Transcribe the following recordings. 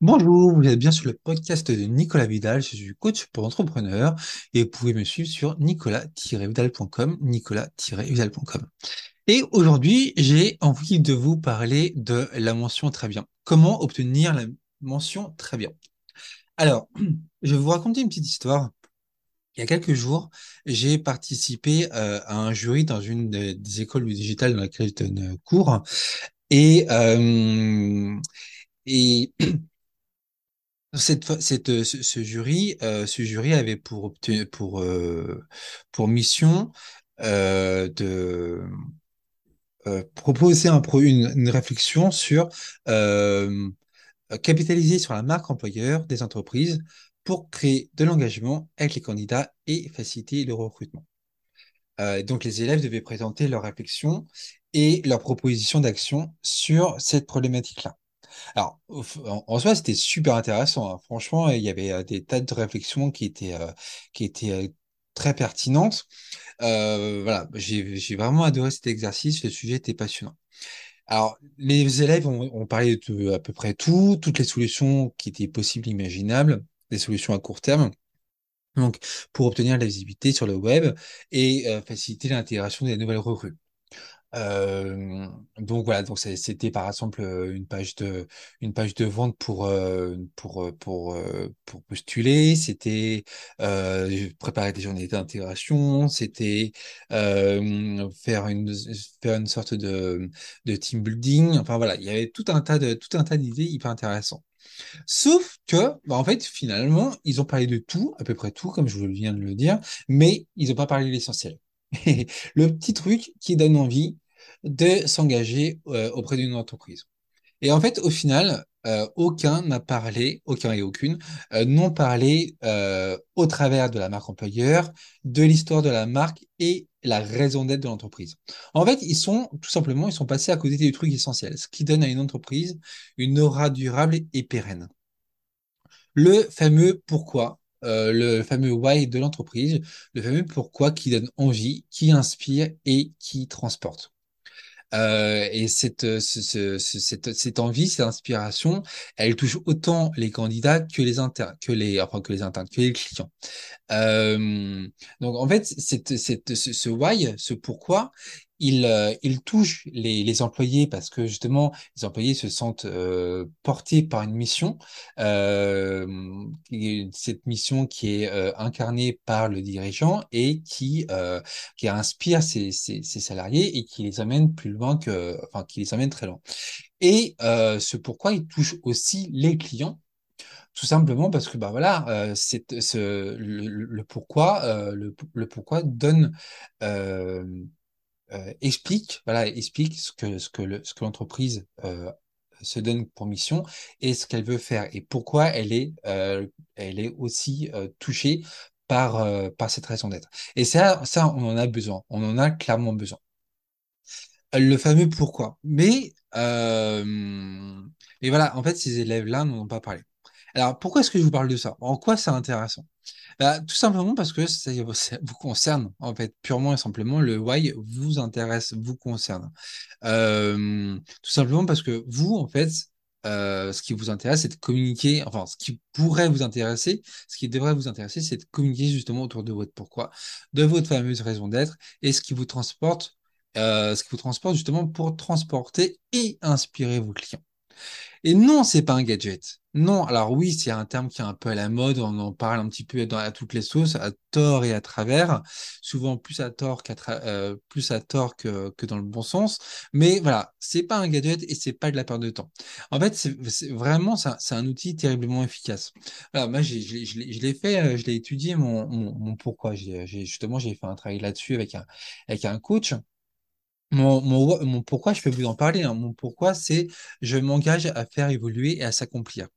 Bonjour, vous êtes bien sur le podcast de Nicolas Vidal, je suis coach pour entrepreneurs et vous pouvez me suivre sur nicolas-vidal.com, nicolas-vidal.com. Et aujourd'hui, j'ai envie de vous parler de la mention très bien. Comment obtenir la mention très bien? Alors, je vais vous raconter une petite histoire. Il y a quelques jours, j'ai participé euh, à un jury dans une des, écoles du digital dans laquelle je donne cours et euh, et Cette, euh, ce, jury, euh, ce jury avait pour pour, euh, pour mission de proposer un une, une réflexion sur capitaliser sur la marque employeur des entreprises pour créer de l'engagement avec les candidats et faciliter le recrutement. Donc les élèves devaient présenter leur réflexion et leur proposition d'action sur cette problématique-là. Alors, en, soi, c'était super intéressant. hein. Franchement, il y avait euh, des tas de réflexions qui étaient, euh, qui étaient euh, très pertinentes. Voilà, j'ai, vraiment adoré cet exercice. Le sujet était passionnant. Alors, les élèves ont, parlé de à peu près tout, toutes les solutions qui étaient possibles, imaginables, des solutions à court terme. Donc, pour obtenir la visibilité sur le web et faciliter l'intégration des nouvelles recrues. Donc voilà, donc c'était par exemple une page de une page de vente pour pour pour pour postuler, c'était préparer des journées d'intégration, c'était faire une faire une sorte de de team building. Enfin voilà, il y avait tout un tas de tout un tas d'idées hyper intéressantes. Sauf que bah, en fait finalement ils ont parlé de tout, à peu près tout, comme je viens de le dire, mais ils n'ont pas parlé de l'essentiel. Le petit truc qui donne envie de s'engager euh, auprès d'une entreprise. Et en fait, au final, euh, aucun n'a parlé, aucun et aucune, euh, n'ont parlé au travers de la marque employeur, de l'histoire de la marque et la raison d'être de l'entreprise. En fait, ils sont tout simplement, ils sont passés à côté des trucs essentiels, ce qui donne à une entreprise une aura durable et pérenne. Le fameux pourquoi, euh, le fameux why de l'entreprise, le fameux pourquoi qui donne envie, qui inspire et qui transporte. Euh, et cette, euh, ce- ce- ce- cette, cette envie, cette inspiration, elle touche autant les candidats que les internes, que les, que les internes, que les clients. Donc en fait, cette, cette, ce, ce why, ce pourquoi, il, euh, il touche les, les employés parce que justement, les employés se sentent euh, portés par une mission, euh, cette mission qui est euh, incarnée par le dirigeant et qui, euh, qui inspire ses, ses, ses salariés et qui les amène plus loin que, enfin, qui les amène très loin. Et euh, ce pourquoi il touche aussi les clients tout simplement parce que bah voilà, euh, c'est ce, le, le pourquoi, euh, le, le pourquoi donne euh, euh, explique voilà explique ce que ce que le, ce que l'entreprise euh, se donne pour mission et ce qu'elle veut faire et pourquoi elle est euh, elle est aussi touchée par par cette raison d'être. Et ça ça on en a besoin, on en a clairement besoin. Le fameux pourquoi. Mais et voilà, en fait ces élèves-là n'en ont pas parlé. Alors, pourquoi est-ce que je vous parle de ça? En quoi c'est intéressant? Bah, tout simplement parce que ça, vous concerne, en fait, purement et simplement, le why vous intéresse, vous concerne. Euh, tout simplement parce que vous, en fait, euh, ce qui vous intéresse, c'est de communiquer, enfin, ce qui pourrait vous intéresser, ce qui devrait vous intéresser, c'est de communiquer justement autour de votre pourquoi, de votre fameuse raison d'être, et ce qui vous transporte, euh, ce qui vous transporte justement pour transporter et inspirer vos clients. Et non, c'est pas un gadget. Non, alors oui, c'est un terme qui est un peu à la mode, on en parle un petit peu dans, à toutes les sauces, à tort et à travers, souvent plus à tort euh, plus à tort que, dans le bon sens. Mais voilà, c'est pas un gadget et c'est pas de la perte de temps. En fait, c'est vraiment, c'est un, outil terriblement efficace. Voilà, moi, je l'ai fait, euh, je l'ai étudié, mon, mon, pourquoi. Justement, j'ai fait un travail là-dessus avec un, avec un coach. Mon, mon, mon pourquoi, je peux vous en parler. hein. Mon pourquoi, c'est je m'engage à faire évoluer et à s'accomplir.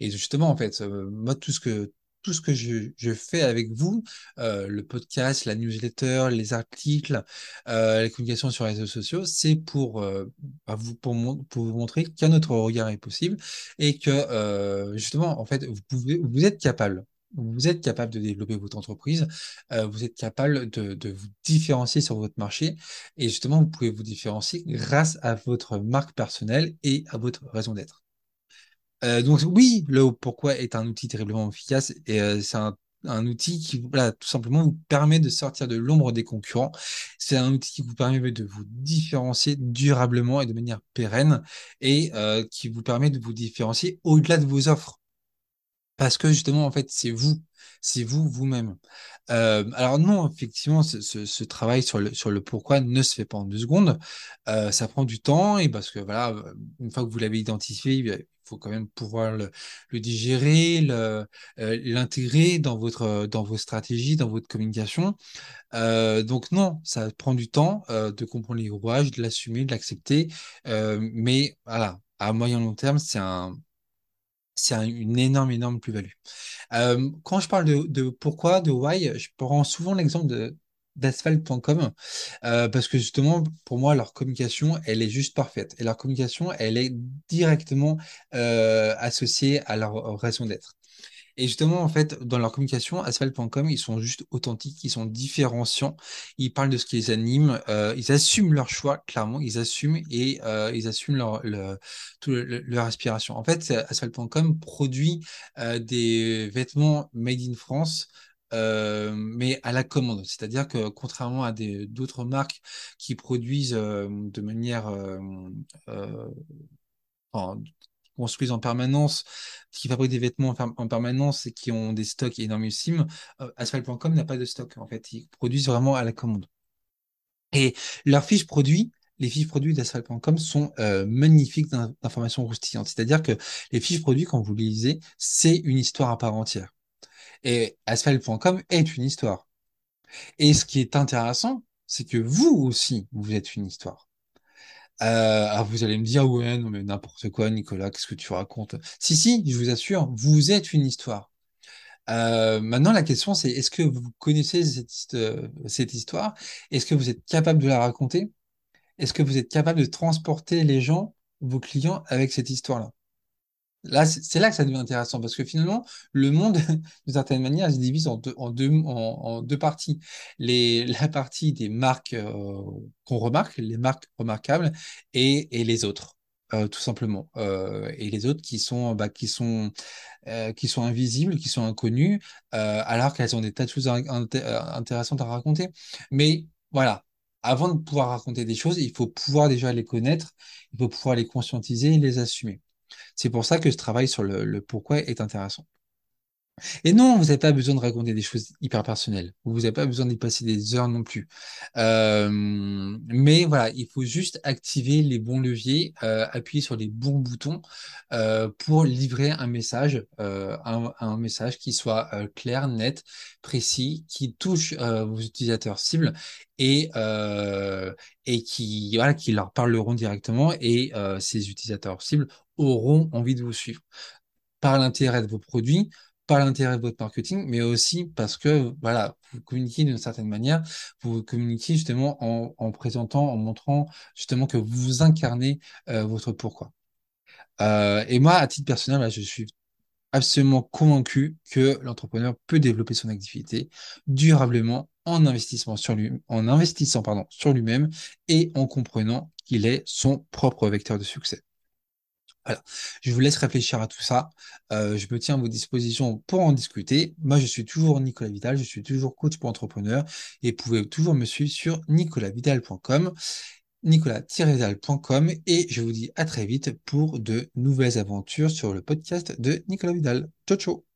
Et justement, en fait, euh, moi, tout ce que tout ce que je, je fais avec vous, euh, le podcast, la newsletter, les articles, euh, les communications sur les réseaux sociaux, c'est pour, euh, bah, vous, pour, pour vous montrer qu'un autre regard est possible et que euh, justement, en fait, vous pouvez, vous êtes capable. Vous êtes capable de développer votre entreprise, euh, vous êtes capable de, vous différencier sur votre marché et justement, vous pouvez vous différencier grâce à votre marque personnelle et à votre raison d'être. Euh, donc oui, le pourquoi est un outil terriblement efficace et euh, c'est un, outil qui tout simplement vous permet de sortir de l'ombre des concurrents. C'est un outil qui vous permet de vous différencier durablement et de manière pérenne et qui vous permet de vous différencier au-delà de vos offres. Parce que justement, en fait, c'est vous, c'est vous vous-même. Euh, alors non, effectivement, ce, travail sur le, pourquoi ne se fait pas en deux secondes. Euh, ça prend du temps et parce que voilà, une fois que vous l'avez identifié, il faut quand même pouvoir le, digérer, euh, l'intégrer dans votre, dans vos stratégies, dans votre communication. Donc non, ça prend du temps de comprendre les rouages, de l'assumer, de l'accepter. Mais voilà, à moyen long terme, c'est un c'est une énorme, énorme plus-value. Euh, quand je parle de, pourquoi, de why, je prends souvent l'exemple d'asphalt.com euh, parce que justement pour moi leur communication elle est juste parfaite et leur communication elle est directement euh, associée à leur raison d'être et justement, en fait, dans leur communication, asphalt.com, ils sont juste authentiques, ils sont différenciants, ils parlent de ce qui les anime, euh, ils assument leur choix, clairement, ils assument et euh, ils assument leur, leur, leur aspiration. En fait, asphalt.com produit euh, des vêtements made in France. Mais à la commande, c'est-à-dire que contrairement à d'autres marques qui produisent de manière construisent en permanence, qui fabriquent des vêtements en, permanence et qui ont des stocks énormissimes, euh, Asphalt.com n'a pas de stock. En fait, ils produisent vraiment à la commande. Et leurs fiches produits, les fiches produits d'Asphalt.com sont euh, magnifiques d'informations croustillantes. C'est-à-dire que les fiches produits, quand vous les lisez, c'est une histoire à part entière. Et Asphalt.com est une histoire. Et ce qui est intéressant, c'est que vous aussi, vous êtes une histoire. Euh, alors vous allez me dire, ouais, non mais n'importe quoi, Nicolas, qu'est-ce que tu racontes? Si, si, je vous assure, vous êtes une histoire. Euh, maintenant, la question, c'est est-ce que vous connaissez cette, euh, cette histoire? Est-ce que vous êtes capable de la raconter? Est-ce que vous êtes capable de transporter les gens, vos clients, avec cette histoire-là? Là, c'est là que ça devient intéressant parce que finalement, le monde, d'une certaine manière, se divise en deux, parties. Les, la partie des marques euh, qu'on remarque, les marques remarquables, et, les autres, euh, tout simplement. Euh, et les autres qui sont, bah, qui sont, invisibles, qui sont inconnues, alors qu'elles ont des tas de choses intéressantes à raconter. Mais voilà. Avant de pouvoir raconter des choses, il faut pouvoir déjà les connaître, il faut pouvoir les conscientiser et les assumer. C'est pour ça que ce travail sur le, pourquoi est intéressant. Et non, vous n'avez pas besoin de raconter des choses hyper personnelles. Vous n'avez pas besoin d'y passer des heures non plus. Euh, mais voilà, il faut juste activer les bons leviers, euh, appuyer sur les bons boutons euh, pour livrer un message, qui soit clair, net, précis, qui touche vos utilisateurs cibles et qui leur parleront directement et ces utilisateurs cibles auront envie de vous suivre par l'intérêt de vos produits par l'intérêt de votre marketing, mais aussi parce que voilà, vous communiquez d'une certaine manière, vous communiquez justement en, en, présentant, en montrant justement que vous incarnez euh, votre pourquoi. Euh, et moi, à titre personnel, je suis absolument convaincu que l'entrepreneur peut développer son activité durablement en sur lui, en investissant pardon sur lui-même et en comprenant qu'il est son propre vecteur de succès. Voilà. Je vous laisse réfléchir à tout ça. Euh, je me tiens à vos dispositions pour en discuter. Moi, je suis toujours Nicolas Vidal, je suis toujours coach pour entrepreneurs et vous pouvez toujours me suivre sur nicolasvidal.com, nicolas-vidal.com et je vous dis à très vite pour de nouvelles aventures sur le podcast de Nicolas Vidal. Ciao, ciao